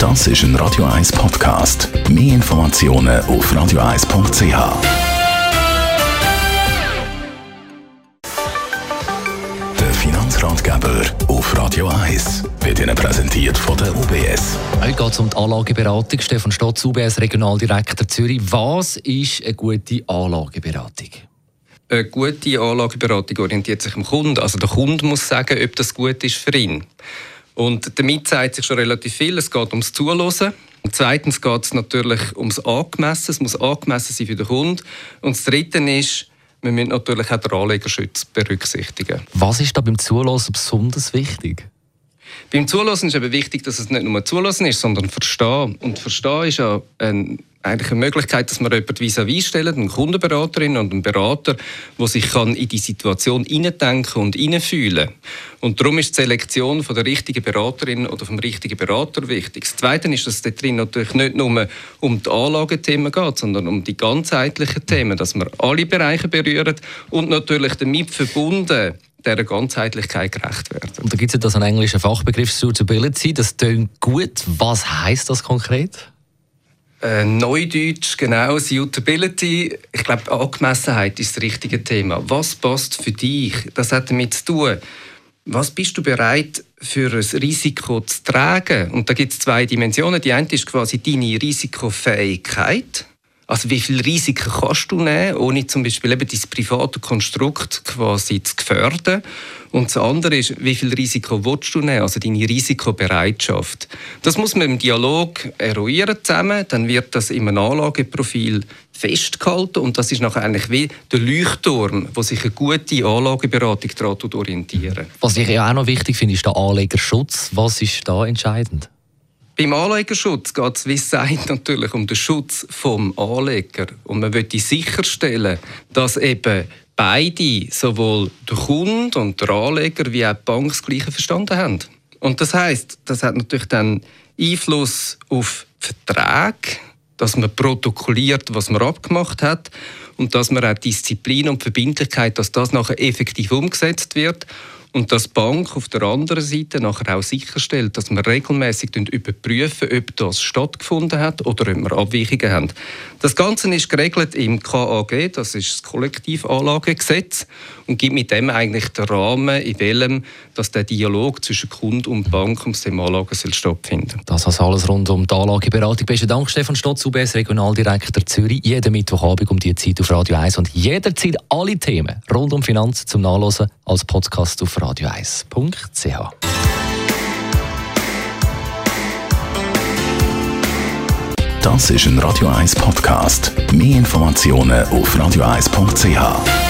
Das ist ein Radio 1 Podcast. Mehr Informationen auf radio1.ch. Der Finanzratgeber auf Radio 1 wird Ihnen präsentiert von der UBS. Heute geht es um die Anlageberatung. Stefan Stotz, UBS Regionaldirektor Zürich. Was ist eine gute Anlageberatung? Eine gute Anlageberatung orientiert sich am Kunden. Also der Kunde muss sagen, ob das gut ist für ihn. Und damit zeigt sich schon relativ viel. Es geht ums Zuhören. Und zweitens geht es natürlich ums Angemessen. Es muss angemessen sein für den Kunden. Und das Dritte ist, wir müssen natürlich auch den Anlegerschutz berücksichtigen. Was ist da beim Zuhören besonders wichtig? Beim Zulassen ist eben wichtig, dass es nicht nur Zulassen ist, sondern Verstehen. Und Verstehen ist ja ein, eigentlich eine Möglichkeit, dass man jemanden vis-à-vis stellen, eine Kundenberaterin und einen Berater, der sich kann in die Situation hineindenken und hineinfühlen Und darum ist die Selektion von der richtigen Beraterin oder vom richtigen Berater wichtig. Das Zweite ist, dass es dort drin natürlich nicht nur um die Anlagethemen geht, sondern um die ganzheitlichen Themen, dass man alle Bereiche berührt und natürlich damit verbunden dieser Ganzheitlichkeit gerecht werden. Und da gibt es ja das einen englischen Fachbegriff Suitability. Das klingt gut. Was heißt das konkret? Äh, Neudeutsch, genau, Suitability. Ich glaube, Angemessenheit ist das richtige Thema. Was passt für dich? Das hat damit zu tun. Was bist du bereit für ein Risiko zu tragen? Und da gibt es zwei Dimensionen. Die eine ist quasi deine Risikofähigkeit. Also wie viel Risiken kannst du nehmen, ohne zum Beispiel eben dein private Konstrukt quasi zu gefährden? Und das andere ist, wie viel Risiko willst du nehmen, also deine Risikobereitschaft. Das muss man im Dialog eruieren zusammen, dann wird das im Anlageprofil festgehalten und das ist nachher eigentlich wie der Leuchtturm, wo sich eine gute Anlageberatung daran orientieren. Was ich ja auch noch wichtig finde, ist der Anlegerschutz. Was ist da entscheidend? Beim Anlegerschutz geht es, wie gesagt, natürlich um den Schutz vom Anleger. Und man möchte sicherstellen, dass eben beide, sowohl der Kunde und der Anleger wie auch die Bank, das Gleiche verstanden haben. Und das heißt, das hat natürlich dann Einfluss auf Verträge, dass man protokolliert, was man abgemacht hat und dass man auch Disziplin und Verbindlichkeit, dass das nachher effektiv umgesetzt wird und dass die Bank auf der anderen Seite nachher auch sicherstellt, dass wir regelmäßig überprüfen, ob das stattgefunden hat oder ob wir Abweichungen haben. Das Ganze ist geregelt im KAG, das ist das Kollektivanlagegesetz und gibt mit dem eigentlich den Rahmen, in welchem dass der Dialog zwischen Kunde und Bank ums Thema Anlagen soll stattfinden. Das also alles rund um die Anlageberatung. Besten Dank, Stefan Stotz, UBS Regionaldirektor Zürich. Jeden Mittwochabend um die Zeit auf Radio 1 und jederzeit alle Themen rund um Finanzen zum Nachlesen als Podcast auf radio1.ch. Das ist ein Radio 1 Podcast. Mehr Informationen auf radio1.ch.